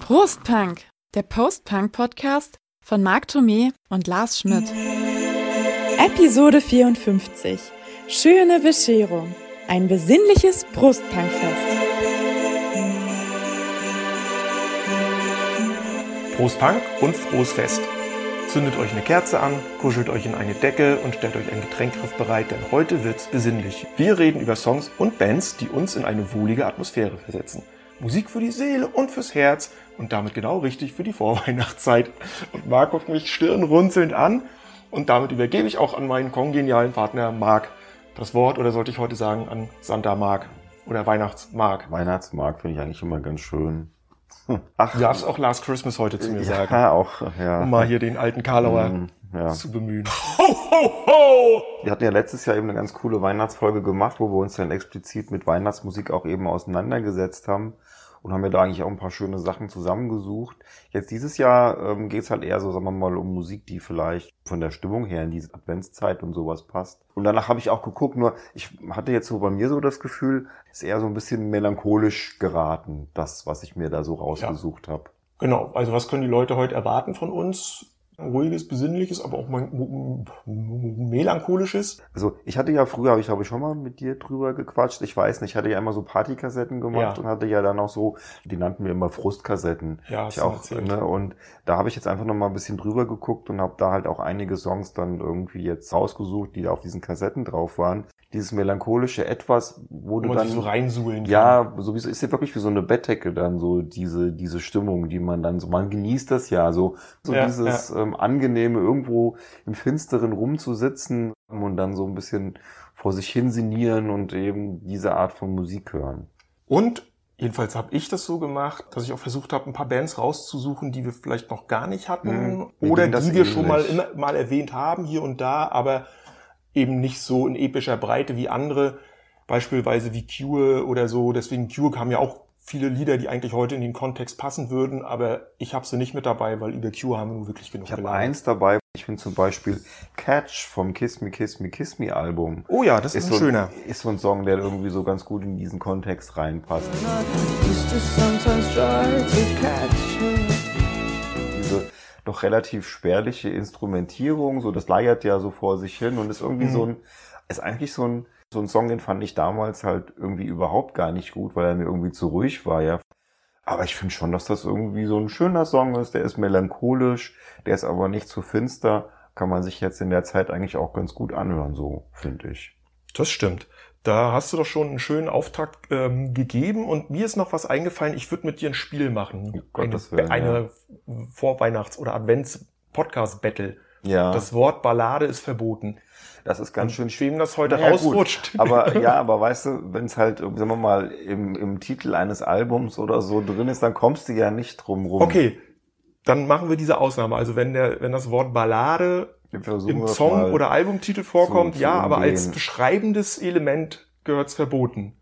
Prostpunk, der Post-Punk-Podcast von Marc Thomé und Lars Schmidt. Episode 54. Schöne Bescherung. Ein besinnliches Brustpunkfest. Prost Punk und frohes Fest. Zündet euch eine Kerze an, kuschelt euch in eine Decke und stellt euch einen Getränkgriff bereit, denn heute wird's besinnlich. Wir reden über Songs und Bands, die uns in eine wohlige Atmosphäre versetzen. Musik für die Seele und fürs Herz und damit genau richtig für die Vorweihnachtszeit. Und Marc guckt mich stirnrunzelnd an und damit übergebe ich auch an meinen kongenialen Partner Marc das Wort oder sollte ich heute sagen an Santa Marc oder Weihnachtsmarc. Weihnachtsmarkt finde ich eigentlich immer ganz schön. Ach, du darfst auch Last Christmas heute zu mir sagen, Ja, auch, ja. um mal hier den alten Karlauer Mm, ja. zu bemühen. Wir hatten ja letztes Jahr eben eine ganz coole Weihnachtsfolge gemacht, wo wir uns dann explizit mit Weihnachtsmusik auch eben auseinandergesetzt haben und haben ja da eigentlich auch ein paar schöne Sachen zusammengesucht. Jetzt dieses Jahr ähm, geht's halt eher so, sagen wir mal, um Musik, die vielleicht von der Stimmung her in diese Adventszeit und sowas passt. Und danach habe ich auch geguckt, nur ich hatte jetzt so bei mir so das Gefühl, ist eher so ein bisschen melancholisch geraten, das, was ich mir da so rausgesucht habe. Genau, also was können die Leute heute erwarten von uns? Ruhiges, besinnliches, aber auch mal melancholisches. Also ich hatte ja früher, habe ich glaube ich schon mal mit dir drüber gequatscht. Ich weiß nicht, ich hatte ja immer so Partykassetten gemacht Ja. und hatte ja dann auch so, die nannten wir immer Frustkassetten. Ja, ich auch, ne, und da habe ich jetzt einfach noch mal ein bisschen drüber geguckt und habe da halt auch einige Songs dann irgendwie jetzt rausgesucht, die da auf diesen Kassetten drauf waren. Dieses melancholische Etwas, wo Wo du man dann sich so reinsuhlen kann. ja, sowieso ist ja wirklich wie so eine Bettdecke dann so diese diese Stimmung, die man dann so man genießt das ja so so Ja, dieses ähm, angenehme irgendwo im Finsteren rumzusitzen und dann so ein bisschen vor sich hin sinnieren und eben diese Art von Musik hören. Und jedenfalls habe ich das so gemacht, dass ich auch versucht habe, ein paar Bands rauszusuchen, die wir vielleicht noch gar nicht hatten Hm, mir oder die wir schon mal ähnlich. immer mal erwähnt haben hier und da, aber eben nicht so in epischer Breite wie andere, beispielsweise wie Cure oder so. Deswegen Cure haben ja auch viele Lieder, die eigentlich heute in den Kontext passen würden, aber ich habe sie nicht mit dabei, weil über Cure haben wir nur wirklich genug Ich habe eins dabei, ich finde zum Beispiel Catch vom Kiss Me Kiss Me Kiss Me Album. Oh ja, das ist, Ist ein so, schöner. ist so ein Song, der irgendwie so ganz gut in diesen Kontext reinpasst. Doch relativ spärliche Instrumentierung, so das leiert ja so vor sich hin und ist irgendwie Mhm. so ein, ist eigentlich so ein, so ein Song, den fand ich damals halt irgendwie überhaupt gar nicht gut, weil er mir irgendwie zu ruhig war, ja. Aber ich finde schon, dass das irgendwie so ein schöner Song ist, der ist melancholisch, der ist aber nicht zu finster, kann man sich jetzt in der Zeit eigentlich auch ganz gut anhören, so finde ich. Das stimmt. Da hast du doch schon einen schönen Auftakt ähm, gegeben und mir ist noch was eingefallen. Ich würde mit dir ein Spiel machen. Um Gottes eine Willen, eine Vorweihnachts- oder Advents-Podcast-Battle. Ja, Das Wort Ballade ist verboten. das ist ganz schön Wem das heute Naja, gut. rausrutscht. Aber ja, aber weißt du, wenn es halt, sagen wir mal, im, im Titel eines Albums oder so drin ist, dann kommst du ja nicht drum rum. Okay, dann machen wir diese Ausnahme. Also wenn der, wenn das Wort Ballade Wir im Song oder Albumtitel vorkommt, zu ja, aber als umgehen. beschreibendes Element gehört's verboten.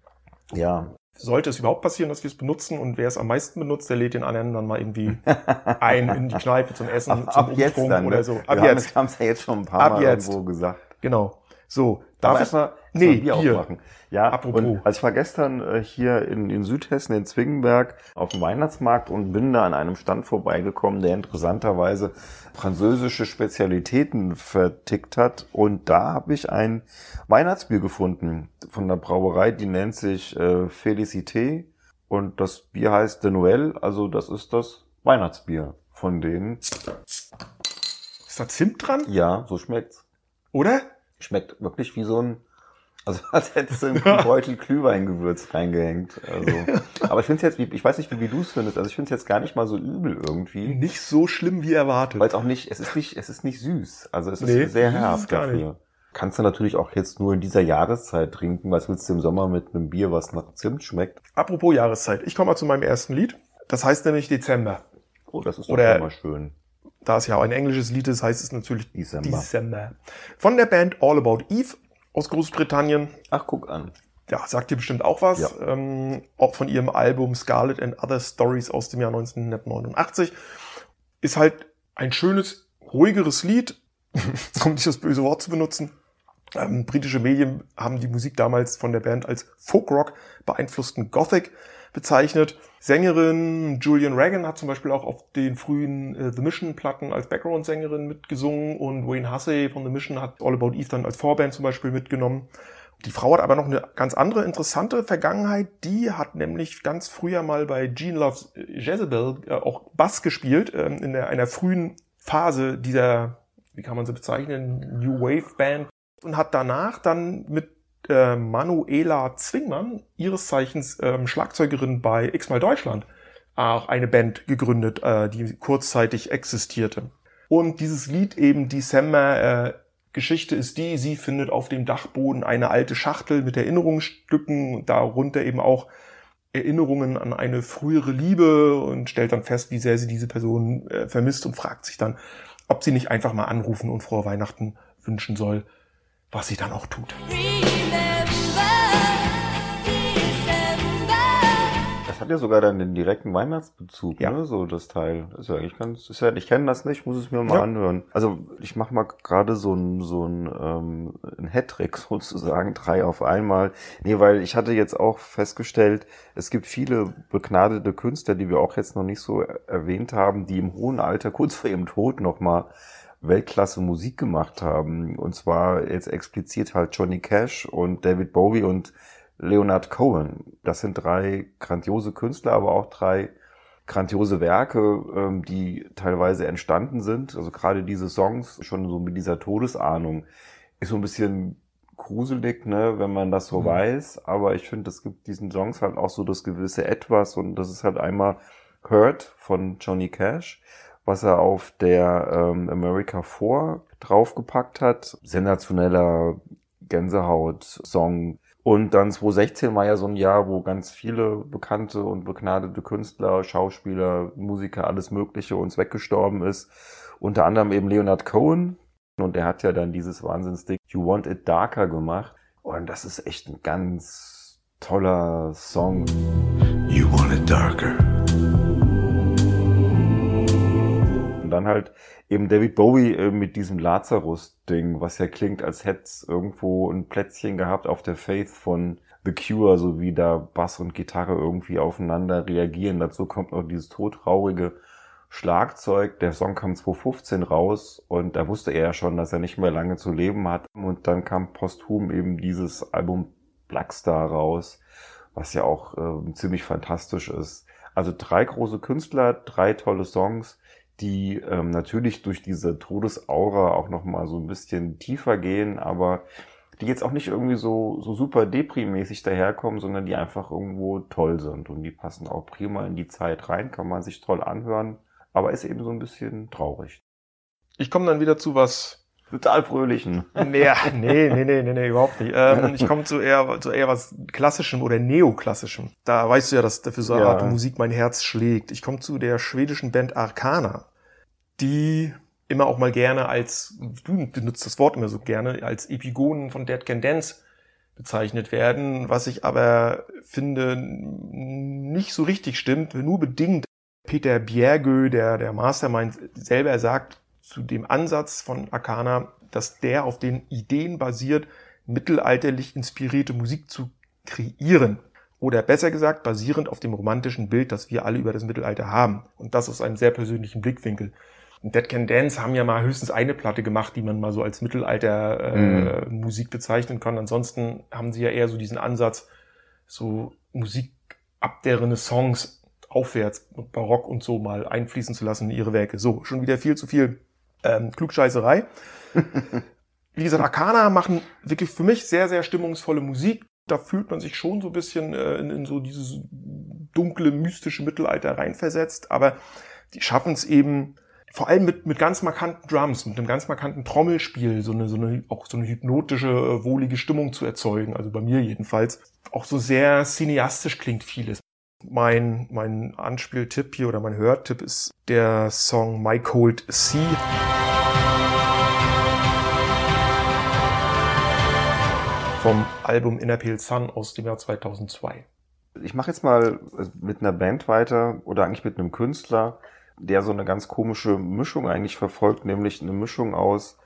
Ja, Sollte es überhaupt passieren, dass wir es benutzen und wer es am meisten benutzt, der lädt den anderen dann mal irgendwie ein in die Kneipe zum Essen, ab, zum ab jetzt Umtrunk dann. oder ne? so. Wir Ab haben jetzt, es haben es ja jetzt schon ein paar Ab Mal jetzt. irgendwo gesagt. genau. So, darf ich erstmal Nee, Bier Bier. aufmachen. Ja, Apropos. und also ich war gestern äh, hier in, in Südhessen, in Zwingenberg, auf dem Weihnachtsmarkt und bin da an einem Stand vorbeigekommen, der interessanterweise französische Spezialitäten vertickt hat. Und da habe ich ein Weihnachtsbier gefunden von der Brauerei, die nennt sich äh, Félicité. Und das Bier heißt de Noël, also das ist das Weihnachtsbier von denen. Ist da Zimt dran? Ja, so schmeckt's. Oder? Schmeckt wirklich wie so ein, also als hättest du einen Beutel Glühweingewürz reingehängt. Also, aber ich finde es jetzt, wie, ich weiß nicht, wie, wie du es findest, also ich finde es jetzt gar nicht mal so übel irgendwie. Nicht so schlimm wie erwartet. Weil es auch nicht, es ist nicht, es ist nicht süß. Also es ist Nee, sehr süß herb ist gar dafür. Kannst du natürlich auch jetzt nur in dieser Jahreszeit trinken. Was willst du im Sommer mit einem Bier, was nach Zimt schmeckt? Apropos Jahreszeit. Ich komme mal zu meinem ersten Lied. Das heißt nämlich Dezember. Oh, das ist doch Oder- mal schön. Da es ja auch ein englisches Lied ist, heißt es natürlich December. Dezember. Von der Band All About Eve aus Großbritannien. Ach, guck an. Ja, sagt dir bestimmt auch was. Ja. Ähm, auch von ihrem Album Scarlet and Other Stories aus dem Jahr 1989. Ist halt ein schönes, ruhigeres Lied, um nicht das böse Wort zu benutzen. Ähm, britische Medien haben die Musik damals von der Band als Folkrock beeinflussten Gothic bezeichnet. Sängerin Julian Reagan hat zum Beispiel auch auf den frühen äh, The Mission-Platten als Background-Sängerin mitgesungen und Wayne Hussey von The Mission hat All About dann als Vorband zum Beispiel mitgenommen. Die Frau hat aber noch eine ganz andere interessante Vergangenheit. Die hat nämlich ganz früher mal bei Gene Loves Jezebel äh, auch Bass gespielt, ähm, in der, einer frühen Phase dieser, wie kann man sie bezeichnen, New Wave Band und hat danach dann mit äh, Manuela Zwingmann, ihres Zeichens ähm, Schlagzeugerin bei X-Mal Deutschland, auch eine Band gegründet, äh, die kurzzeitig existierte. Und dieses Lied eben December äh, Geschichte ist die, sie findet auf dem Dachboden eine alte Schachtel mit Erinnerungsstücken, darunter eben auch Erinnerungen an eine frühere Liebe und stellt dann fest, wie sehr sie diese Person äh, vermisst und fragt sich dann, ob sie nicht einfach mal anrufen und frohe Weihnachten wünschen soll, was sie dann auch tut. Das hat ja sogar dann den direkten Weihnachtsbezug, Ja. ne? So das Teil. Ist ja eigentlich ganz, ist ja, ich kenne das nicht, muss es mir mal Ja. anhören. Also ich mache mal gerade so ein so ein, ähm, ein Hattrick sozusagen, drei auf einmal. Nee, weil ich hatte jetzt auch festgestellt, es gibt viele begnadete Künstler, die wir auch jetzt noch nicht so er- erwähnt haben, die im hohen Alter, kurz vor ihrem Tod nochmal Weltklasse Musik gemacht haben. Und zwar jetzt explizit halt Johnny Cash und David Bowie und Leonard Cohen. Das sind drei grandiose Künstler, aber auch drei grandiose Werke, ähm, die teilweise entstanden sind. Also gerade diese Songs schon so mit dieser Todesahnung ist so ein bisschen gruselig, ne, wenn man das so Mhm. weiß. Aber ich finde, es gibt diesen Songs halt auch so das gewisse Etwas und das ist halt einmal Hurt von Johnny Cash, was er auf der ähm, America 4 draufgepackt hat. Sensationeller Gänsehaut-Song. Und dann 2016 war ja so ein Jahr, wo ganz viele bekannte und begnadete Künstler, Schauspieler, Musiker, alles Mögliche uns weggestorben ist. Unter anderem eben Leonard Cohen. Und er hat ja dann dieses Wahnsinnsding You Want It Darker gemacht. Und das ist echt ein ganz toller Song. You want it darker. Dann halt eben David Bowie äh, mit diesem Lazarus-Ding, was ja klingt, als hätte es irgendwo ein Plätzchen gehabt auf der Faith von The Cure, so wie da Bass und Gitarre irgendwie aufeinander reagieren. Dazu kommt noch dieses todtraurige Schlagzeug. Der Song kam 2015 raus und da wusste er ja schon, dass er nicht mehr lange zu leben hat. Und dann kam posthum eben dieses Album Blackstar raus, was ja auch äh, ziemlich fantastisch ist. Also drei große Künstler, drei tolle Songs, die ähm, natürlich durch diese Todesaura auch nochmal so ein bisschen tiefer gehen, aber die jetzt auch nicht irgendwie so, so super deprimäßig daherkommen, sondern die einfach irgendwo toll sind und die passen auch prima in die Zeit rein, kann man sich toll anhören, aber ist eben so ein bisschen traurig. Ich komme dann wieder zu was Total fröhlichen. Nee, nee, nee, nee, nee, nee überhaupt nicht. Ähm, ich komme zu eher, zu eher was Klassischem oder Neoklassischem. Da weißt du ja, dass für so eine Ja. Art Musik mein Herz schlägt. Ich komme zu der schwedischen Band Arcana, die immer auch mal gerne als, du benutzt das Wort immer so gerne, als Epigonen von Dead Can Dance bezeichnet werden, was ich aber finde nicht so richtig stimmt, nur bedingt. Peter Bjergö, der, der Mastermind, selber sagt zu dem Ansatz von Arcana, dass der auf den Ideen basiert, mittelalterlich inspirierte Musik zu kreieren. Oder besser gesagt, basierend auf dem romantischen Bild, das wir alle über das Mittelalter haben. Und das aus einem sehr persönlichen Blickwinkel. Und Dead Can Dance haben ja mal höchstens eine Platte gemacht, die man mal so als Mittelalter äh, Musik bezeichnen kann. Ansonsten haben sie ja eher so diesen Ansatz, so Musik ab der Renaissance aufwärts, Barock und so mal einfließen zu lassen in ihre Werke. So, schon wieder viel zu viel ähm, Klugscheißerei. Wie gesagt, Arcana machen wirklich für mich sehr, sehr stimmungsvolle Musik. Da fühlt man sich schon so ein bisschen äh, in, in so dieses dunkle, mystische Mittelalter reinversetzt, aber die schaffen es eben vor allem mit, mit ganz markanten Drums, mit einem ganz markanten Trommelspiel, so eine, so eine, auch so eine hypnotische, äh, wohlige Stimmung zu erzeugen, also bei mir jedenfalls. Auch so sehr cineastisch klingt vieles. Mein, mein Anspieltipp hier oder mein Hörtipp ist der Song My Cold Sea. Vom Album Inner Pale Sun aus dem Jahr 2002. Ich mache jetzt mal mit einer Band weiter oder eigentlich mit einem Künstler, der so eine ganz komische Mischung eigentlich verfolgt, nämlich eine Mischung aus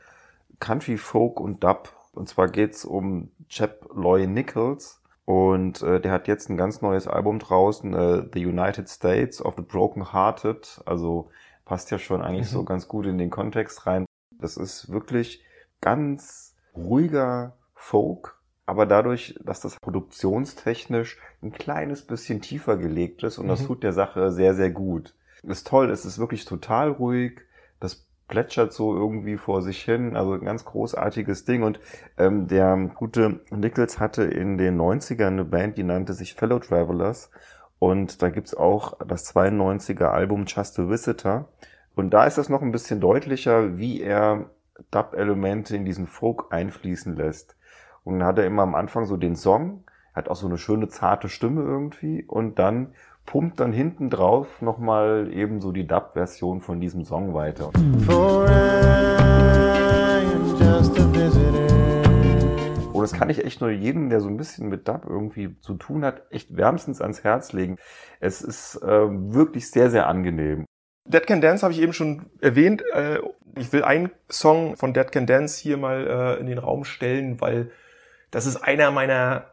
Country, Folk und Dub. Und zwar geht's um Chap Loy Nichols. Und äh, der hat jetzt ein ganz neues Album draußen, äh, The United States of the Broken Hearted. Also passt ja schon eigentlich Mhm. so ganz gut in den Kontext rein. Das ist wirklich ganz ruhiger Folk, aber dadurch, dass das produktionstechnisch ein kleines bisschen tiefer gelegt ist und das Mhm. tut der Sache sehr, sehr gut. Ist toll, es ist wirklich total ruhig. Das plätschert so irgendwie vor sich hin. Also ein ganz großartiges Ding. Und ähm, der gute Nichols hatte in den 90ern eine Band, die nannte sich Fellow Travelers. Und da gibt's auch das 92er Album Just a Visitor. Und da ist das noch ein bisschen deutlicher, wie er Dub-Elemente in diesen Folk einfließen lässt. Und dann hat er immer am Anfang so den Song, hat auch so eine schöne zarte Stimme irgendwie und dann pumpt dann hinten drauf nochmal eben so die Dub-Version von diesem Song weiter. Und das kann ich echt nur jedem, der so ein bisschen mit Dub irgendwie zu tun hat, echt wärmstens ans Herz legen. Es ist äh, wirklich sehr, sehr angenehm. Dead Can Dance habe ich eben schon erwähnt. Äh, Ich will einen Song von Dead Can Dance hier mal äh, in den Raum stellen, weil das ist einer meiner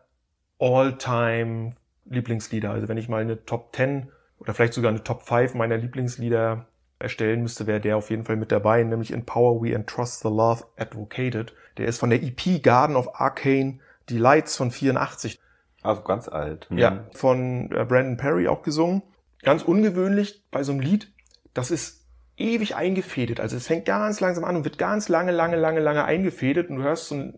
All-Time Lieblingslieder. Also wenn ich mal eine Top 10 oder vielleicht sogar eine Top 5 meiner Lieblingslieder erstellen müsste, wäre der auf jeden Fall mit dabei, nämlich In Power We Entrust the Love Advocated. Der ist von der EP Garden of Arcane Delights von 84. Also ganz alt. Mhm. Ja, von äh, Brandon Perry auch gesungen. Ganz ungewöhnlich bei so einem Lied. Das ist ewig eingefädelt. Also es fängt ganz langsam an und wird ganz lange, lange, lange, lange eingefädelt und du hörst so ein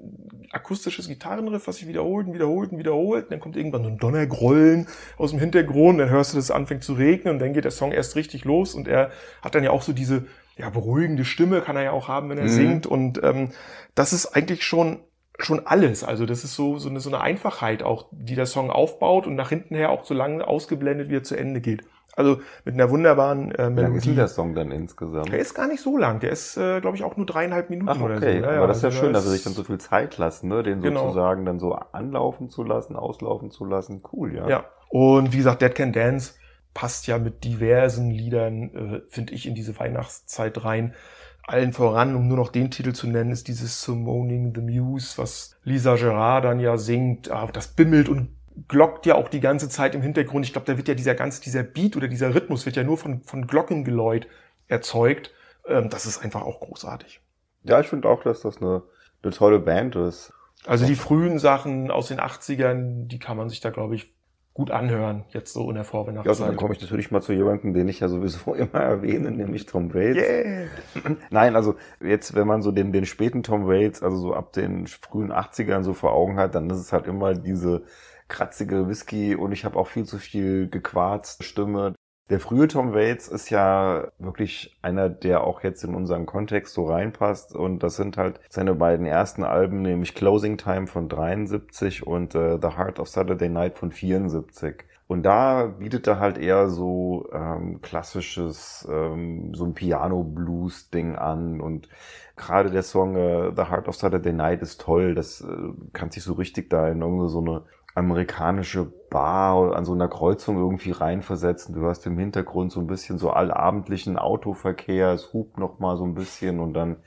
akustisches Gitarrenriff, was sich wiederholt und wiederholt und wiederholt. Und dann kommt irgendwann so ein Donnergrollen aus dem Hintergrund. Dann hörst du, dass es anfängt zu regnen und dann geht der Song erst richtig los und er hat dann ja auch so diese ja, beruhigende Stimme, kann er ja auch haben, wenn er Mhm. singt. Und ähm, das ist eigentlich schon schon alles. Also das ist so, so, eine, so eine Einfachheit auch, die der Song aufbaut und nach hinten her auch so lange ausgeblendet, wie er zu Ende geht. Also mit einer wunderbaren äh, Wie lang ist Melodie. denn der Song dann insgesamt? Der ist gar nicht so lang. Der ist, äh, glaube ich, auch nur dreieinhalb Minuten Ach, oder so. okay. Ja, ja, Aber das ist ja also schön, da dass sie sich dann so viel Zeit lassen, ne? den Genau. sozusagen dann so anlaufen zu lassen, auslaufen zu lassen. Cool, ja. Ja. Und wie gesagt, Dead Can Dance passt ja mit diversen Liedern, äh, finde ich, in diese Weihnachtszeit rein. Allen voran, um nur noch den Titel zu nennen, ist dieses Summoning the Muse, was Lisa Gerard dann ja singt. Ah, das bimmelt und glockt ja auch die ganze Zeit im Hintergrund. Ich glaube, da wird ja dieser ganze, dieser Beat oder dieser Rhythmus wird ja nur von, von Glockengeläut erzeugt. Ähm, das ist einfach auch großartig. Ja, ich finde auch, dass das eine, eine tolle Band ist. Also die frühen Sachen aus den 80ern, die kann man sich da, glaube ich, gut anhören, jetzt so in der Ja, Vorweihnachtszeit. also dann komme ich natürlich mal zu jemandem, den ich ja sowieso immer erwähne, nämlich Tom Waits. Yeah. Nein, also jetzt, wenn man so den, den späten Tom Waits, also so ab den frühen 80ern so vor Augen hat, dann ist es halt immer diese kratzige Whisky und ich habe auch viel zu viel gequarzt Stimme. Der frühe Tom Waits ist ja wirklich einer, der auch jetzt in unseren Kontext so reinpasst und das sind halt seine beiden ersten Alben, nämlich Closing Time von 73 und äh, The Heart of Saturday Night von 74. Und da bietet er halt eher so ähm, klassisches, ähm, so ein Piano-Blues-Ding an. Und gerade der Song äh, The Heart of Saturday Night ist toll. Das äh, kann sich so richtig da in irgendeine so eine amerikanische Bar an so einer Kreuzung irgendwie reinversetzen. Du hörst im Hintergrund so ein bisschen so allabendlichen Autoverkehr, es hupt noch mal so ein bisschen und dann,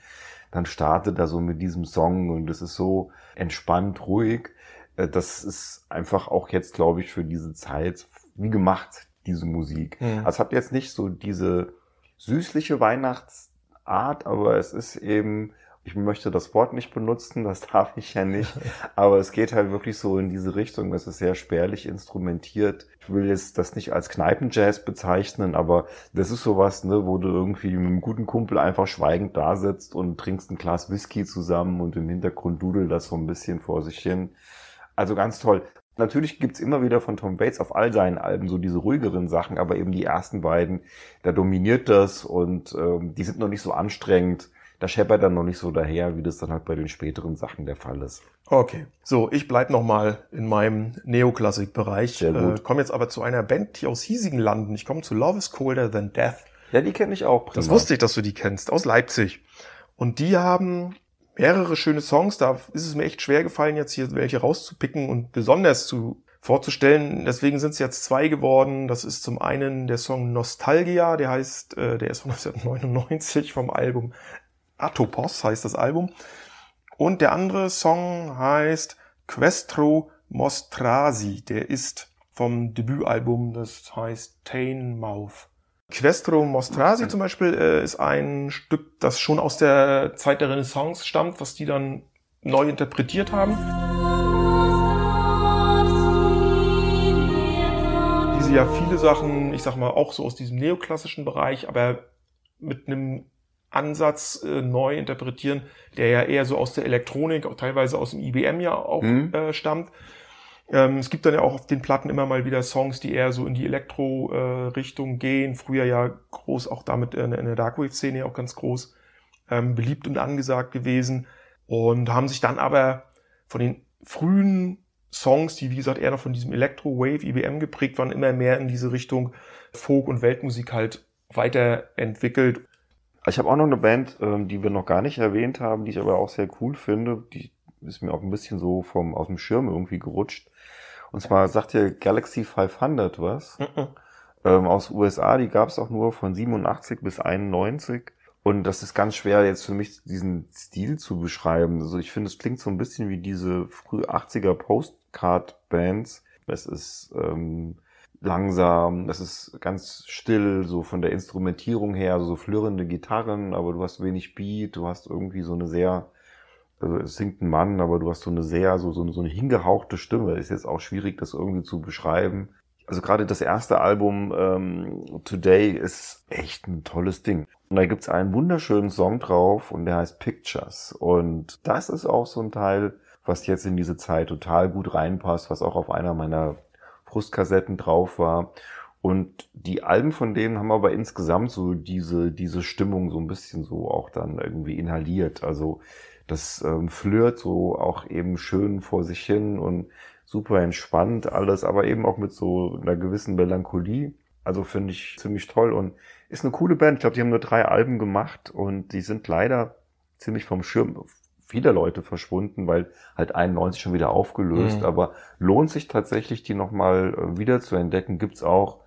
dann startet er so mit diesem Song und es ist so entspannt, ruhig. Äh, Das ist einfach auch jetzt, glaube ich, für diese Zeit wie gemacht, diese Musik. Mhm. Also es hat jetzt nicht so diese süßliche Weihnachtsart, aber es ist eben, ich möchte das Wort nicht benutzen, das darf ich ja nicht, aber es geht halt wirklich so in diese Richtung, es ist sehr spärlich instrumentiert. Ich will jetzt das nicht als Kneipenjazz bezeichnen, aber das ist sowas, ne, wo du irgendwie mit einem guten Kumpel einfach schweigend da sitzt und trinkst ein Glas Whisky zusammen und im Hintergrund dudelt das so ein bisschen vor sich hin. Also ganz toll. Natürlich gibt's immer wieder von Tom Waits auf all seinen Alben so diese ruhigeren Sachen, aber eben die ersten beiden, da dominiert das und ähm, die sind noch nicht so anstrengend. Da scheppert dann noch nicht so daher, wie das dann halt bei den späteren Sachen der Fall ist. Okay, so, ich bleib noch mal in meinem Neoklassik-Bereich. Äh, komme jetzt aber zu einer Band, die aus hiesigen Landen. Ich komme zu Love is Colder Than Death. Ja, die kenne ich auch. Prima. Das wusste ich, dass du die kennst, aus Leipzig. Und die haben mehrere schöne Songs. Da ist es mir echt schwer gefallen, jetzt hier welche rauszupicken und besonders zu vorzustellen. Deswegen sind es jetzt zwei geworden. Das ist zum einen der Song Nostalgia, der heißt, äh, der ist von 1999 vom Album Atopos, heißt das Album. Und der andere Song heißt Questro Mostrasi. Der ist vom Debütalbum, das heißt Tain Mouth. Questro Mostrasi zum Beispiel äh, ist ein Stück, das schon aus der Zeit der Renaissance stammt, was die dann neu interpretiert haben. Diese ja viele Sachen, ich sag mal, auch so aus diesem neoklassischen Bereich, aber mit einem Ansatz äh, neu interpretieren, der ja eher so aus der Elektronik, auch teilweise aus dem IBM ja auch Mhm. äh, stammt. Ähm, es gibt dann ja auch auf den Platten immer mal wieder Songs, die eher so in die Elektro-Richtung gehen. Früher ja groß, auch damit in, in der Darkwave-Szene auch ganz groß ähm, beliebt und angesagt gewesen. Und haben sich dann aber von den frühen Songs, die wie gesagt eher noch von diesem Elektro-Wave, IBM geprägt waren, immer mehr in diese Richtung Folk- und Weltmusik halt weiterentwickelt. Ich habe auch noch eine Band, ähm, die wir noch gar nicht erwähnt haben, die ich aber auch sehr cool finde. Die ist mir auch ein bisschen so vom, aus dem Schirm irgendwie gerutscht. Und zwar sagt ihr Galaxy 500 was. Ähm, aus USA, die gab es auch nur von 87 bis 91. Und das ist ganz schwer jetzt für mich, diesen Stil zu beschreiben. Also ich finde, es klingt so ein bisschen wie diese früh 80er Postcard-Bands. Es ist ähm, langsam, es ist ganz still, so von der Instrumentierung her, also so flirrende Gitarren, aber du hast wenig Beat, du hast irgendwie so eine sehr, also es singt ein Mann, aber du hast so eine sehr, so, so, eine, so eine hingehauchte Stimme. Ist jetzt auch schwierig, das irgendwie zu beschreiben. Also gerade das erste Album ähm, Today ist echt ein tolles Ding. Und da gibt's einen wunderschönen Song drauf und der heißt Pictures. Und das ist auch so ein Teil, was jetzt in diese Zeit total gut reinpasst, was auch auf einer meiner Brustkassetten drauf war. Und die Alben von denen haben aber insgesamt so diese, diese Stimmung so ein bisschen so auch dann irgendwie inhaliert. Also das ähm, flirt so auch eben schön vor sich hin und super entspannt alles, aber eben auch mit so einer gewissen Melancholie. Also finde ich ziemlich toll und ist eine coole Band. Ich glaube, die haben nur drei Alben gemacht und die sind leider ziemlich vom Schirm vieler Leute verschwunden, weil halt 91 schon wieder aufgelöst. Mhm. Aber lohnt sich tatsächlich, die nochmal äh, wieder zu entdecken. Gibt's auch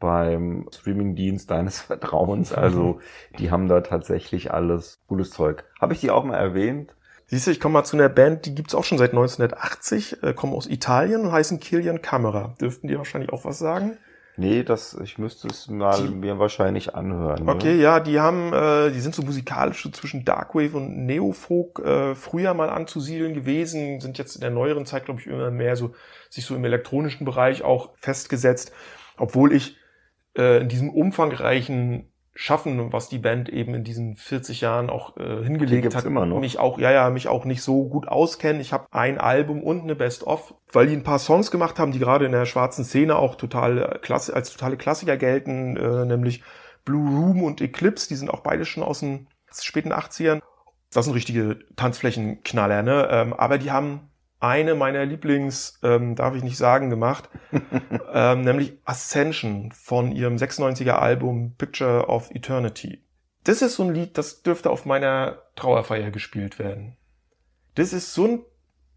beim Streamingdienst deines Vertrauens. Also die haben da tatsächlich alles cooles Zeug. Habe ich die auch mal erwähnt? Siehst du, ich komme mal zu einer Band, die gibt's auch schon seit 1980, äh, kommen aus Italien und heißen Kilian Camera. Dürften die wahrscheinlich auch was sagen? Nee, das, ich müsste es mal Die- mir wahrscheinlich anhören. ne? Okay, ja, die haben, äh, die sind so musikalisch so zwischen Darkwave und Neofolk äh, früher mal anzusiedeln gewesen, sind jetzt in der neueren Zeit, glaube ich, immer mehr so sich so im elektronischen Bereich auch festgesetzt, obwohl ich äh, in diesem umfangreichen Schaffen, was die Band eben in diesen 40 Jahren auch äh, hingelegt hat, immer noch. mich auch, ja, ja, mich auch nicht so gut auskenne. Ich habe ein Album und eine Best-of, weil die ein paar Songs gemacht haben, die gerade in der schwarzen Szene auch total äh, klasse, als totale Klassiker gelten, äh, nämlich Blue Room und Eclipse, die sind auch beide schon aus den späten 80ern. Das sind richtige Tanzflächenknaller, ne? Ähm, aber die haben eine meiner Lieblings, ähm, darf ich nicht sagen, gemacht, ähm, nämlich Ascension von ihrem 96er Album Picture of Eternity. Das ist so ein Lied, das dürfte auf meiner Trauerfeier gespielt werden. Das ist so ein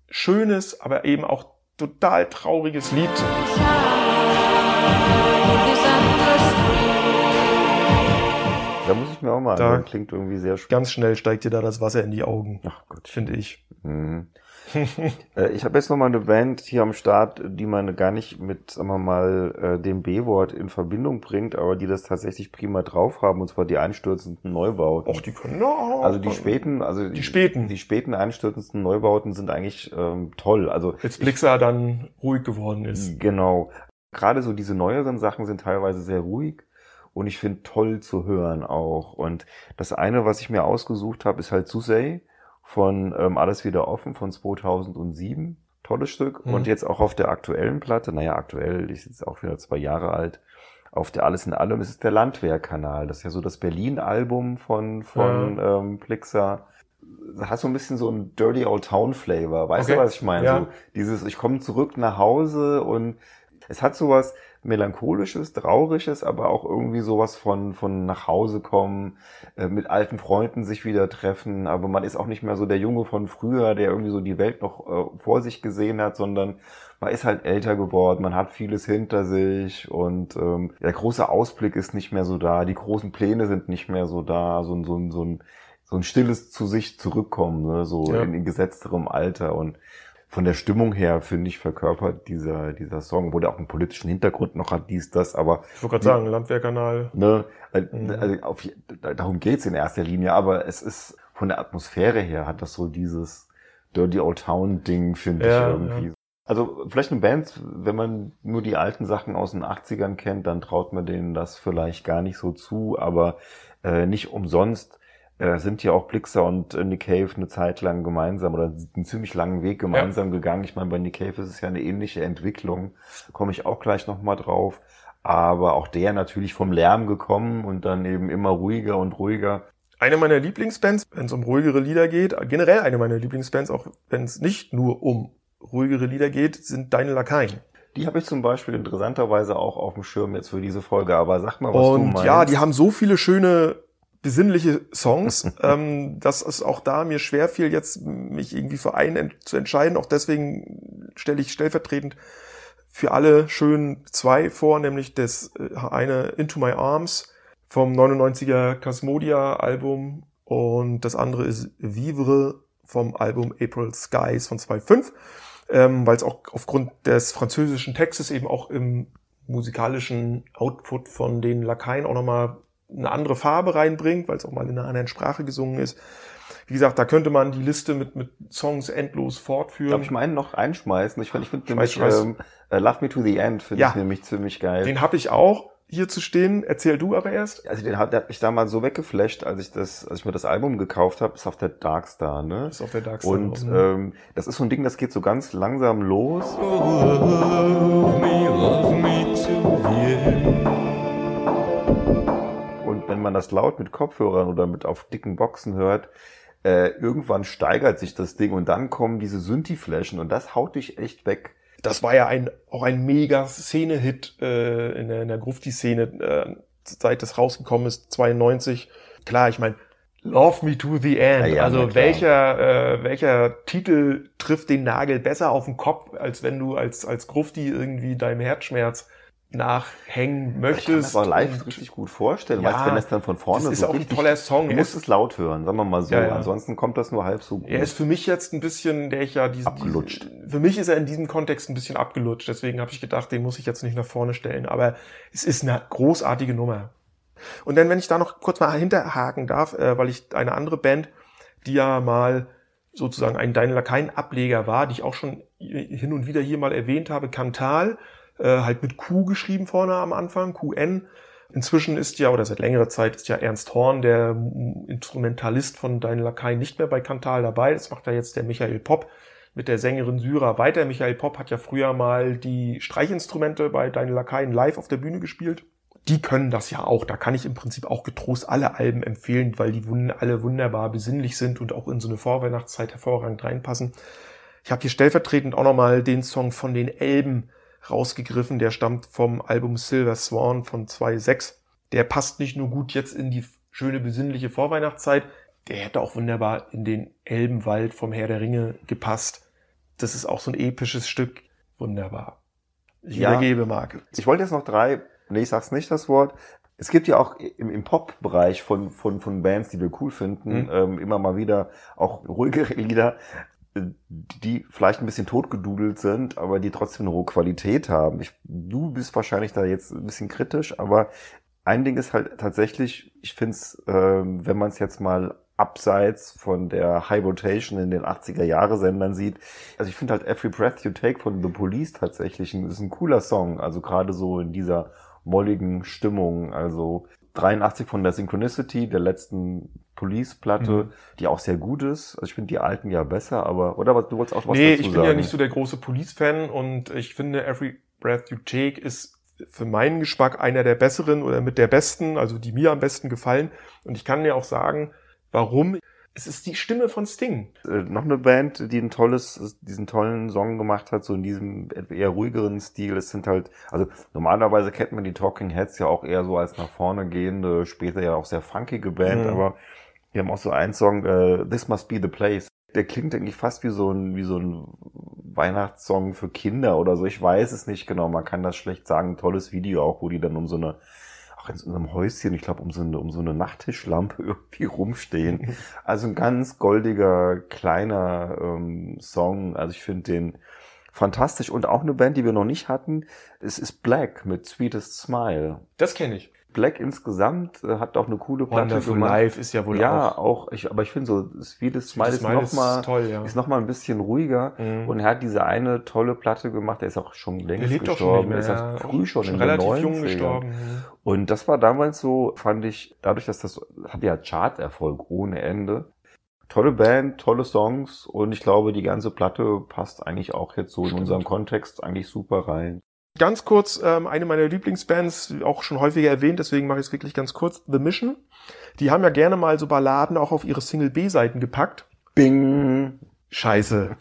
schönes, aber eben auch total trauriges Lied. Da muss ich mir auch mal Da- anhören. Klingt irgendwie sehr spannend. Ganz schnell steigt dir da das Wasser in die Augen, Ach Gott. finde ich. Mhm. Äh, ich habe jetzt noch mal eine Band hier am Start, die man gar nicht mit, sagen wir mal, äh, dem B-Wort in Verbindung bringt, aber die das tatsächlich prima drauf haben, und zwar die einstürzenden Neubauten. Och, die können ja. also die späten, also Die späten. die späten einstürzendsten Neubauten sind eigentlich ähm, toll. Also Als Blixer dann ruhig geworden ist. Genau. Gerade so diese neueren Sachen sind teilweise sehr ruhig und ich finde toll zu hören auch. Und das eine, was ich mir ausgesucht habe, ist halt Susei von ähm, Alles wieder offen von 2007. Tolles Stück. Mhm. Und jetzt auch auf der aktuellen Platte, naja, aktuell, ist jetzt auch wieder zwei Jahre alt. Auf der Alles in allem ist es der Landwehrkanal. Das ist ja so das Berlin-Album von, von ähm, Plixer. Das hat so ein bisschen so ein Dirty Old Town Flavor. Weißt Okay. du, was ich meine? Ja. So dieses, ich komme zurück nach Hause und es hat sowas melancholisches, trauriges, aber auch irgendwie sowas von von nach Hause kommen, äh, mit alten Freunden sich wieder treffen, aber man ist auch nicht mehr so der Junge von früher, der irgendwie so die Welt noch äh, vor sich gesehen hat, sondern man ist halt älter geworden, man hat vieles hinter sich und ähm, der große Ausblick ist nicht mehr so da, die großen Pläne sind nicht mehr so da, so ein so ein so ein so ein stilles zu sich zurückkommen, ne? so Ja. in, in gesetzterem Alter und von der Stimmung her, finde ich, verkörpert dieser, dieser Song, wo der auch einen politischen Hintergrund noch hat, dies, das, aber Ich wollte gerade sagen, Landwehrkanal. Ne, äh, Mhm. also auf, darum geht's in erster Linie, aber es ist von der Atmosphäre her hat das so dieses Dirty Old Town Ding, finde Ja, ich irgendwie. Also vielleicht eine Band, wenn man nur die alten Sachen aus den 80ern kennt, dann traut man denen das vielleicht gar nicht so zu, aber äh, nicht umsonst äh, sind ja auch Blixer und äh, Nick Cave eine Zeit lang gemeinsam oder einen ziemlich langen Weg gemeinsam gegangen. Ich meine, bei Nick Cave ist es ja eine ähnliche Entwicklung, da komme ich auch gleich nochmal drauf. Aber auch der natürlich vom Lärm gekommen und dann eben immer ruhiger und ruhiger. Eine meiner Lieblingsbands, wenn es um ruhigere Lieder geht, generell eine meiner Lieblingsbands, auch wenn es nicht nur um ruhigere Lieder geht, sind Deine Lakaien. Die habe ich zum Beispiel interessanterweise auch auf dem Schirm jetzt für diese Folge. Aber sag mal, was du Und meinst. ja, die haben so viele schöne besinnliche Songs, ähm, dass es auch da mir schwer fiel, jetzt mich irgendwie für einen ent zu entscheiden. Auch deswegen stelle ich stellvertretend für alle schön zwei vor, nämlich das äh, eine Into My Arms vom 99er Casmodia Album und das andere ist Vivre vom Album April Skies von 2005, ähm, weil es auch aufgrund des französischen Textes eben auch im musikalischen Output von den Lakaien auch nochmal eine andere Farbe reinbringt, weil es auch mal in einer anderen Sprache gesungen ist. Wie gesagt, da könnte man die Liste mit, mit Songs endlos fortführen. Darf ich meinen noch einschmeißen? Ich finde, ich finde Schmeiß, nämlich schmeiß. ähm, äh, Love Me to the End finde Ja. ich nämlich ziemlich geil. Den habe ich auch hier zu stehen. Erzähl du aber erst. also den hat, der hat mich damals so weggeflasht, als ich das, als ich mir das Album gekauft habe, ist auf der Darkstar, ne? Das ist auf der Dark Side Und draußen. ähm, das ist so ein Ding, das geht so ganz langsam los. Love me, love me to the end. Wenn man das laut mit Kopfhörern oder mit auf dicken Boxen hört, äh, irgendwann steigert sich das Ding und dann kommen diese Synthi-Flashen und das haut dich echt weg. das war ja ein, auch ein mega Szene-Hit äh, in der, in der Grufti-Szene, äh, seit das rausgekommen ist, 92. Klar, ich meine, Love Me to the End. Ja, ja, also welcher, äh, welcher Titel trifft den Nagel besser auf den Kopf, als wenn du als, als Grufti irgendwie deinem Herzschmerz nachhängen Ich kann möchtest. mir aber live Und richtig gut vorstellen, Ja, weißt, wenn es dann von vorne das ist so auch ein toller Song. Du musst es laut hören, sagen wir mal so. Ja, ja. Ansonsten kommt das nur halb so gut. er ist für mich jetzt ein bisschen, der ich ja diese, Abgelutscht. Für mich ist er in diesem Kontext ein bisschen abgelutscht. Deswegen habe ich gedacht, den muss ich jetzt nicht nach vorne stellen. Aber es ist eine großartige Nummer. Und dann, wenn ich da noch kurz mal hinterhaken darf, äh, weil ich eine andere Band, die ja mal sozusagen ein Deine Lakaien-Ableger war, die ich auch schon hin und wieder hier mal erwähnt habe, Cantal, halt mit Q geschrieben vorne am Anfang, QN. Inzwischen ist ja, oder seit längerer Zeit ist ja Ernst Horn, der Instrumentalist von Deine Lakaien, nicht mehr bei Cantal dabei. Das macht ja jetzt der Michael Popp mit der Sängerin Syra weiter. Michael Popp hat ja früher mal die Streichinstrumente bei Deine Lakaien live auf der Bühne gespielt. Die können das ja auch. Da kann ich im Prinzip auch getrost alle Alben empfehlen, weil die alle wunderbar besinnlich sind und auch in so eine Vorweihnachtszeit hervorragend reinpassen. Ich habe hier stellvertretend auch nochmal den Song von den Elben rausgegriffen. Der stammt vom Album Silver Swan von 2.6. Der passt nicht nur gut jetzt in die schöne besinnliche Vorweihnachtszeit, der hätte auch wunderbar in den Elbenwald vom Herr der Ringe gepasst. Das ist auch so ein episches Stück. Wunderbar. Ich Ja. übergebe Marke. Ich wollte jetzt noch drei, nee, ich sag's nicht das Wort. Es gibt ja auch im, im Pop-Bereich von, von, von Bands, die wir cool finden, Mhm. ähm, immer mal wieder auch ruhigere Lieder, die vielleicht ein bisschen totgedudelt sind, aber die trotzdem eine hohe Qualität haben. Ich, du bist wahrscheinlich da jetzt ein bisschen kritisch, aber ein Ding ist halt tatsächlich, ich finde es, ähm, wenn man es jetzt mal abseits von der High Rotation in den 80er Jahre Sendern sieht. Also ich finde halt Every Breath You Take von The Police tatsächlich ein, ist ein cooler Song. Also gerade so in dieser molligen Stimmung. Also 83 von der Synchronicity, der letzten Police-Platte, Mhm. die auch sehr gut ist. Also ich finde die alten ja besser, aber, oder was, du wolltest auch was nee, dazu ich bin sagen? ja nicht so der große Police-Fan und ich finde Every Breath You Take ist für meinen Geschmack einer der besseren oder mit der besten, also die mir am besten gefallen. Und ich kann dir auch sagen, warum. Es ist die Stimme von Sting. äh, noch eine Band, die ein tolles, diesen tollen Song gemacht hat, so in diesem eher ruhigeren Stil. Es sind halt, also normalerweise kennt man die Talking Heads ja auch eher so als nach vorne gehende, später ja auch sehr funkige Band, Mhm. aber wir haben auch so einen Song, äh, This Must Be the Place. Der klingt eigentlich fast wie so ein, wie so ein Weihnachtssong für Kinder oder so. Ich weiß es nicht genau. Man kann das schlecht sagen. Tolles Video auch, wo die dann um so eine auch in so einem Häuschen, ich glaube, um so eine, um so eine Nachttischlampe irgendwie rumstehen. Also ein ganz goldiger, kleiner ähm, Song. Also ich finde den fantastisch. Und auch eine Band, die wir noch nicht hatten, es ist Black mit Sweetest Smile. Das kenne ich. Black insgesamt äh, hat auch eine coole Platte Wonderful gemacht. Life ist ja wohl ja, auch. auch. ich, aber ich finde so, Sweetest Smile ist Smile noch mal, ist toll, ja. ist noch mal ein bisschen ruhiger. Mhm. Und er hat diese eine tolle Platte gemacht, der ist auch schon längst Er lebt doch gestorben. schon nicht mehr. ist das ja. früh schon, in den relativ 90ern. jung gestorben. Mhm. Und das war damals so, fand ich, dadurch, dass das hat ja Charterfolg ohne Ende. Tolle Band, tolle Songs und ich glaube, die ganze Platte passt eigentlich auch jetzt so in unseren Kontext eigentlich super rein. Ganz kurz, ähm, eine meiner Lieblingsbands, auch schon häufiger erwähnt, deswegen mache ich es wirklich ganz kurz, The Mission. Die haben ja gerne mal so Balladen auch auf ihre Single-B-Seiten gepackt. Bing! Scheiße.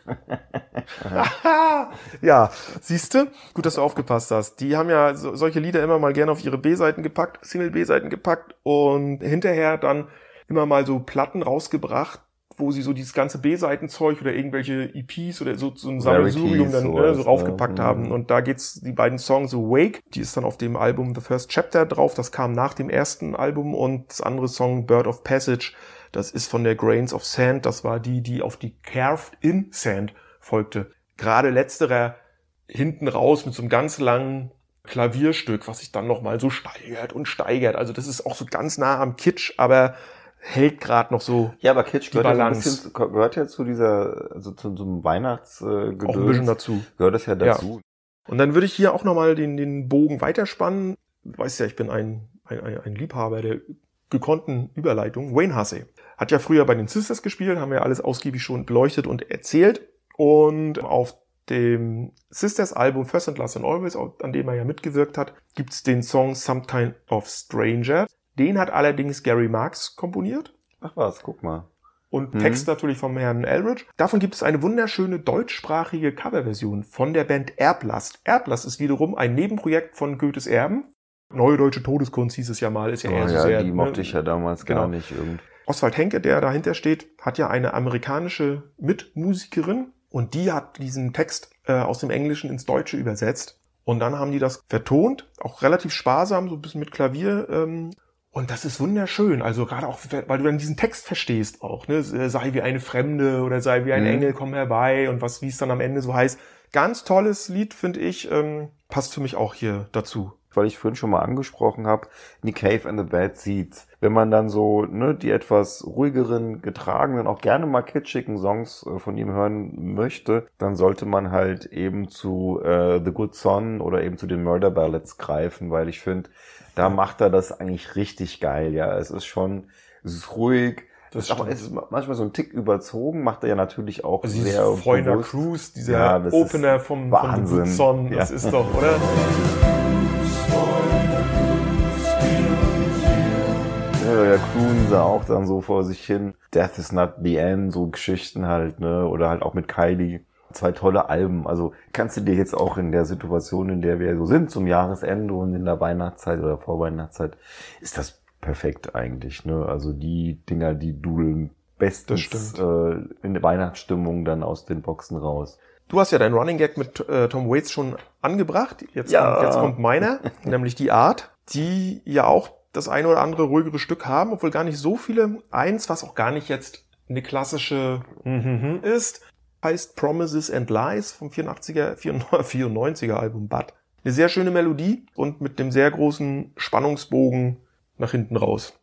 ja, siehste, gut, dass du aufgepasst hast. Die haben ja so, solche Lieder immer mal gerne auf ihre B-Seiten gepackt, Single-B-Seiten gepackt und hinterher dann immer mal so Platten rausgebracht, wo sie so dieses ganze B-Seitenzeug oder irgendwelche EPs oder so, so ein Sammelsurium dann ne, sowas, so raufgepackt ne? haben. Und da geht's die beiden Songs so Wake, die ist dann auf dem Album The First Chapter drauf, das kam nach dem ersten Album und das andere Song Bird of Passage, das ist von der Grains of Sand, das war die, die auf die Carved in Sand folgte. Gerade letzterer hinten raus mit so einem ganz langen Klavierstück, was sich dann nochmal so steigert und steigert. Also das ist auch so ganz nah am Kitsch, aber hält gerade noch so Ja, aber Kitsch gehört ja, ein bisschen, gehört ja zu dieser, also zu so einem Weihnachtsgedöns. auch ein bisschen dazu. Gehört das ja dazu. Und dann würde ich hier auch nochmal den, den Bogen weiterspannen. Du weißt ja, ich bin ein, ein, ein ein Liebhaber der gekonnten Überleitung. Wayne Hussey hat ja früher bei den Sisters gespielt, haben wir alles ausgiebig schon beleuchtet und erzählt. Und auf dem Sisters-Album First and Last and Always, an dem er ja mitgewirkt hat, gibt's den Song Some Kind of Stranger. Den hat allerdings Gary Marks komponiert. Ach was, guck mal. Und Mhm. Text natürlich vom Herrn Eldridge. Davon gibt es eine wunderschöne deutschsprachige Coverversion von der Band Erblast. Erblast ist wiederum ein Nebenprojekt von Goethes Erben. Neue deutsche Todeskunst hieß es ja mal, ist ja Oh, eher so ja, sehr. die ne? mochte ich ja damals gar Genau. nicht irgendwie. Oswald Henke, der dahinter steht, hat ja eine amerikanische Mitmusikerin und die hat diesen Text äh, aus dem Englischen ins Deutsche übersetzt. Und dann haben die das vertont, auch relativ sparsam, so ein bisschen mit Klavier. Ähm, und das ist wunderschön. Also gerade auch, weil du dann diesen Text verstehst auch, ne? Sei wie eine Fremde oder sei wie ein Mhm. Engel, komm herbei und was, wie es dann am Ende so heißt. Ganz tolles Lied, finde ich. Ähm, passt für mich auch hier dazu. weil ich vorhin schon mal angesprochen habe, Nick Cave and the Bad Seeds. Wenn man dann so ne, die etwas ruhigeren, getragenen, auch gerne mal kitschigen Songs äh, von ihm hören möchte, dann sollte man halt eben zu äh, The Good Son oder eben zu den Murder Ballads greifen, weil ich finde, da macht er das eigentlich richtig geil. Ja, es ist schon, es ist ruhig. Das es ist, stimmt. es ist manchmal so ein Tick überzogen, macht er ja natürlich auch Also sehr Freunde bewusst. Cruise, dieser Ja, Opener vom, vom Wahnsinn. Son, das Ja. ist doch, oder? Ja, der croon sie auch dann so vor sich hin. Death is not the end, so Geschichten halt, ne? Oder halt auch mit Kylie. Zwei tolle Alben. Also kannst du dir jetzt auch in der Situation, in der wir so sind, zum Jahresende und in der Weihnachtszeit oder Vorweihnachtszeit, ist das perfekt eigentlich, ne? Also die Dinger, die dudeln bestens äh, in der Weihnachtsstimmung dann aus den Boxen raus. Du hast ja deinen Running Gag mit äh, Tom Waits schon angebracht. Jetzt, Ja. kommt, jetzt kommt meiner, nämlich die Art, die ja auch das eine oder andere ruhigere Stück haben, obwohl gar nicht so viele. Eins, was auch gar nicht jetzt eine klassische mhm ist, heißt Promises and Lies vom 84er, 94er Album Bud. Eine sehr schöne Melodie und mit dem sehr großen Spannungsbogen nach hinten raus.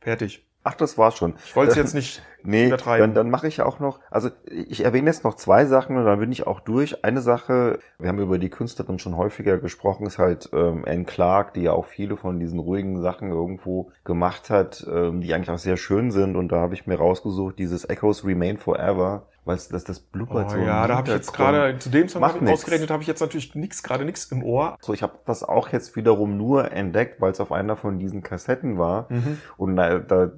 Fertig. Ach, das war's schon. Ich wollte es jetzt nicht Nee, dann, dann mache ich auch noch, also ich erwähne jetzt noch zwei Sachen und dann bin ich auch durch. Eine Sache, wir haben über die Künstlerin schon häufiger gesprochen, ist halt ähm, Anne Clark, die ja auch viele von diesen ruhigen Sachen irgendwo gemacht hat, ähm, die eigentlich auch sehr schön sind. Und da habe ich mir rausgesucht, dieses Echoes Remain Forever, weil es das, das blubbert Oh so. ja, da habe ich jetzt gerade, zu dem nix. ausgerechnet, habe ich jetzt natürlich nix, gerade nichts im Ohr. So, ich habe das auch jetzt wiederum nur entdeckt, weil es auf einer von diesen Kassetten war. Mhm. Und da, da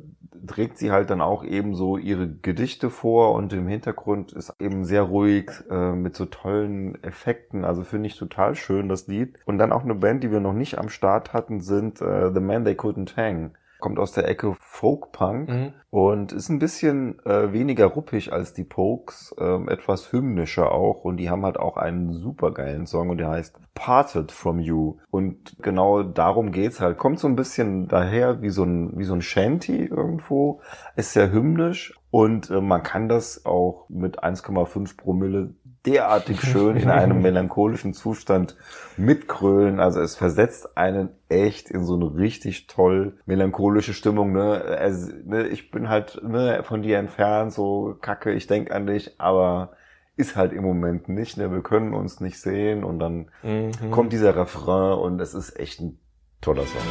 trägt sie halt dann auch eben so ihre Gedichte vor und im Hintergrund ist eben sehr ruhig äh, mit so tollen Effekten. Also finde ich total schön das Lied. Und dann auch eine Band, die wir noch nicht am Start hatten, sind äh, The Man They Couldn't Hang. Kommt aus der Ecke Folk-Punk Mhm. und ist ein bisschen äh, weniger ruppig als die Pokes, ähm, etwas hymnischer auch und die haben halt auch einen super geilen Song und der heißt Parted From You und genau darum geht's halt. Kommt so ein bisschen daher wie so ein, wie so ein Shanty irgendwo, ist sehr hymnisch und äh, man kann das auch mit 1,5 Promille derartig schön in einem melancholischen Zustand mitkrölen. Also es versetzt einen echt in so eine richtig toll melancholische Stimmung. Ne? Also, ne ich bin halt ne, von dir entfernt, so kacke, ich denk an dich, aber ist halt im Moment nicht. Ne? Wir können uns nicht sehen und dann Mhm. kommt dieser Refrain und es ist echt ein toller Song.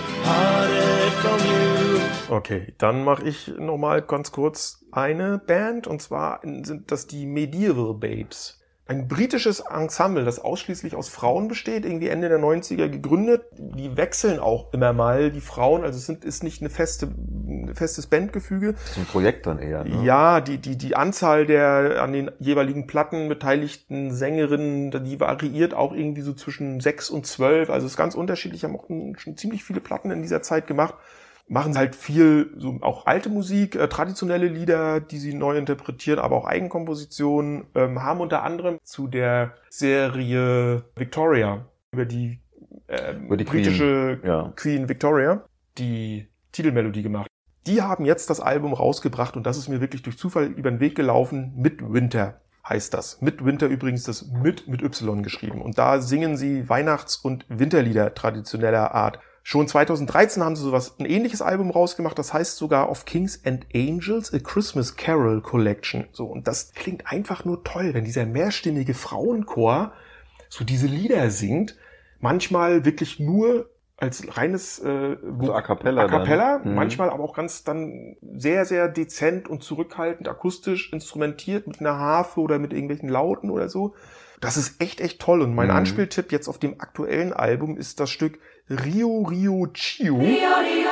Okay, dann mache ich noch mal ganz kurz eine Band und zwar sind das die Medieval Babes. Ein britisches Ensemble, das ausschließlich aus Frauen besteht, irgendwie Ende der 90er gegründet. Die wechseln auch immer mal, die Frauen, also es sind, ist nicht eine feste, ein festes Bandgefüge. Das ist ein Projekt dann eher. Ne? Ja, die, die, die Anzahl der an den jeweiligen Platten beteiligten Sängerinnen, die variiert auch irgendwie so zwischen sechs und zwölf. Also es ist ganz unterschiedlich, haben auch schon ziemlich viele Platten in dieser Zeit gemacht. Machen halt viel, so auch alte Musik, äh, traditionelle Lieder, die sie neu interpretieren, aber auch Eigenkompositionen, ähm, haben unter anderem zu der Serie Victoria über die, ähm, Über die britische Ja. Queen Victoria die Titelmelodie gemacht. Die haben jetzt das Album rausgebracht und das ist mir wirklich durch Zufall über den Weg gelaufen. Midwinter heißt das. Midwinter übrigens das mit mit Y geschrieben. Und da singen sie Weihnachts- und Winterlieder traditioneller Art. Schon 2013 haben sie sowas, ein ähnliches Album rausgemacht, das heißt sogar Of Kings and Angels, A Christmas Carol Collection. So, und das klingt einfach nur toll, wenn dieser mehrstimmige Frauenchor so diese Lieder singt. Manchmal wirklich nur als reines äh, So a cappella. A cappella. Mhm. manchmal aber auch ganz dann sehr, sehr dezent und zurückhaltend akustisch instrumentiert mit einer Harfe oder mit irgendwelchen Lauten oder so. Das ist echt, echt toll. Und mein Mhm. Anspieltipp jetzt auf dem aktuellen Album ist das Stück Rio Rio Chio. Rio, Rio,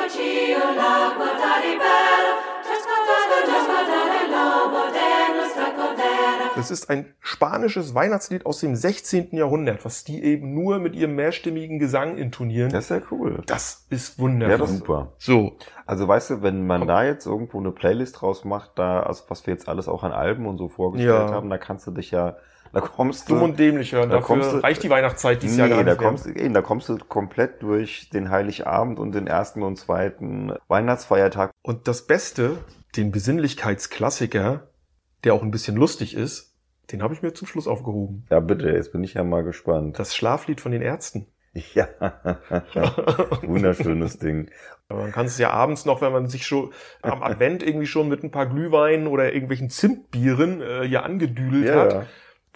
trascotare, lobo, denus, tracodera. Das ist ein spanisches Weihnachtslied aus dem 16. Jahrhundert, was die eben nur mit ihrem mehrstimmigen Gesang intonieren. Das ist ja cool. Das ist wundervoll. Ja, das ist super. So, Also weißt du, wenn man da jetzt irgendwo eine Playlist draus macht, da, also was wir jetzt alles auch an Alben und so vorgestellt Ja. haben, da kannst du dich ja, da kommst du. dumm und dämlich hören. Da Dafür kommst du- reicht die Weihnachtszeit dieses nee, Jahr gar da nicht mehr. kommst, du- eben, da kommst du komplett durch den Heiligabend und den ersten und zweiten Weihnachtsfeiertag. Und das Beste, den Besinnlichkeitsklassiker, der auch ein bisschen lustig ist, den habe ich mir zum Schluss aufgehoben. Ja, bitte, jetzt bin ich ja mal gespannt. Das Schlaflied von den Ärzten. Ja, wunderschönes Ding. Aber man kann es ja abends noch, wenn man sich schon am Advent irgendwie schon mit ein paar Glühweinen oder irgendwelchen Zimtbieren äh, hier angedüdelt Ja, hat, ja.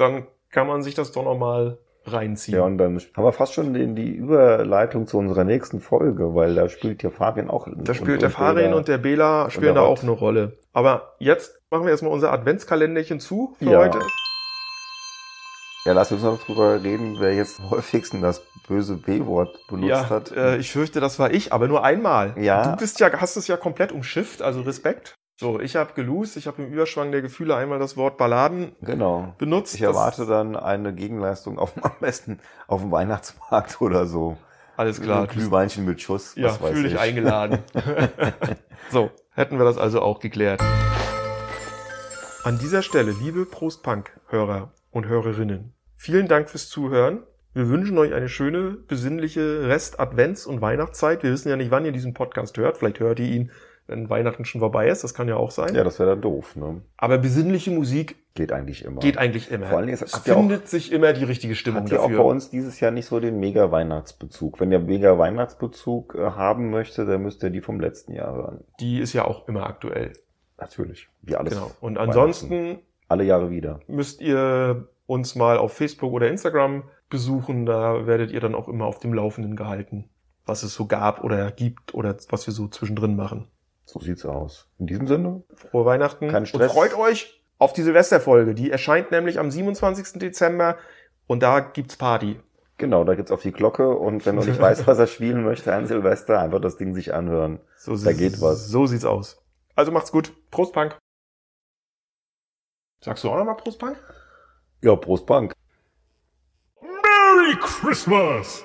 Dann kann man sich das doch noch mal reinziehen. Ja, und dann haben wir fast schon den, die Überleitung zu unserer nächsten Folge, weil da spielt ja Fabian auch. da spielt der Farin und der Bela spielen da auch eine Rolle. Aber jetzt machen wir erstmal unser Adventskalenderchen zu für Ja. heute. Ja, lass uns noch drüber reden, wer jetzt am häufigsten das böse B-Wort benutzt Ja, hat. äh, ich fürchte, das war ich, aber nur einmal. Ja. Du bist ja, hast es ja komplett umschifft, also Respekt. So, ich habe gelost, ich habe im Überschwang der Gefühle einmal das Wort Balladen genau. benutzt. Ich erwarte dann eine Gegenleistung auf, am besten auf dem Weihnachtsmarkt oder so. Alles klar. Ein Glühweinchen mit Schuss. Ja, was weiß fühl dich ich. eingeladen. so, hätten wir das also auch geklärt. An dieser Stelle, liebe Prostpunk-Hörer und Hörerinnen, vielen Dank fürs Zuhören. Wir wünschen euch eine schöne, besinnliche Rest-Advents- und Weihnachtszeit. Wir wissen ja nicht, wann ihr diesen Podcast hört. Vielleicht hört ihr ihn, wenn Weihnachten schon vorbei ist. Das kann ja auch sein. Ja, das wäre dann doof, ne? Aber besinnliche Musik Geht eigentlich immer. geht eigentlich immer. Vor allen Dingen, es ja auch- findet sich immer die richtige Stimmung Hat ja auch dafür. bei uns dieses Jahr nicht so den Mega-Weihnachtsbezug. Wenn ihr Mega-Weihnachtsbezug äh, haben möchte, dann müsst ihr die vom letzten Jahr hören. Die ist ja auch immer aktuell. Natürlich. Wie alles. Genau. Und ansonsten Alle Jahre wieder. müsst ihr uns mal auf Facebook oder Instagram besuchen. Da werdet ihr dann auch immer auf dem Laufenden gehalten, was es so gab oder gibt oder was wir so zwischendrin machen. So sieht's aus. In diesem Sinne, Frohe Weihnachten Kein und Stress. freut euch auf die Silvesterfolge. Die erscheint nämlich am 27. Dezember und da gibt's Party. genau, da geht's auf die Glocke und wenn du nicht weißt, was er spielen möchte an Silvester, einfach das Ding sich anhören. So, Da geht was. So sieht's aus. Also macht's gut. Prost Punk. Sagst du auch nochmal Prost Punk? Ja, Prost Punk. Merry Christmas!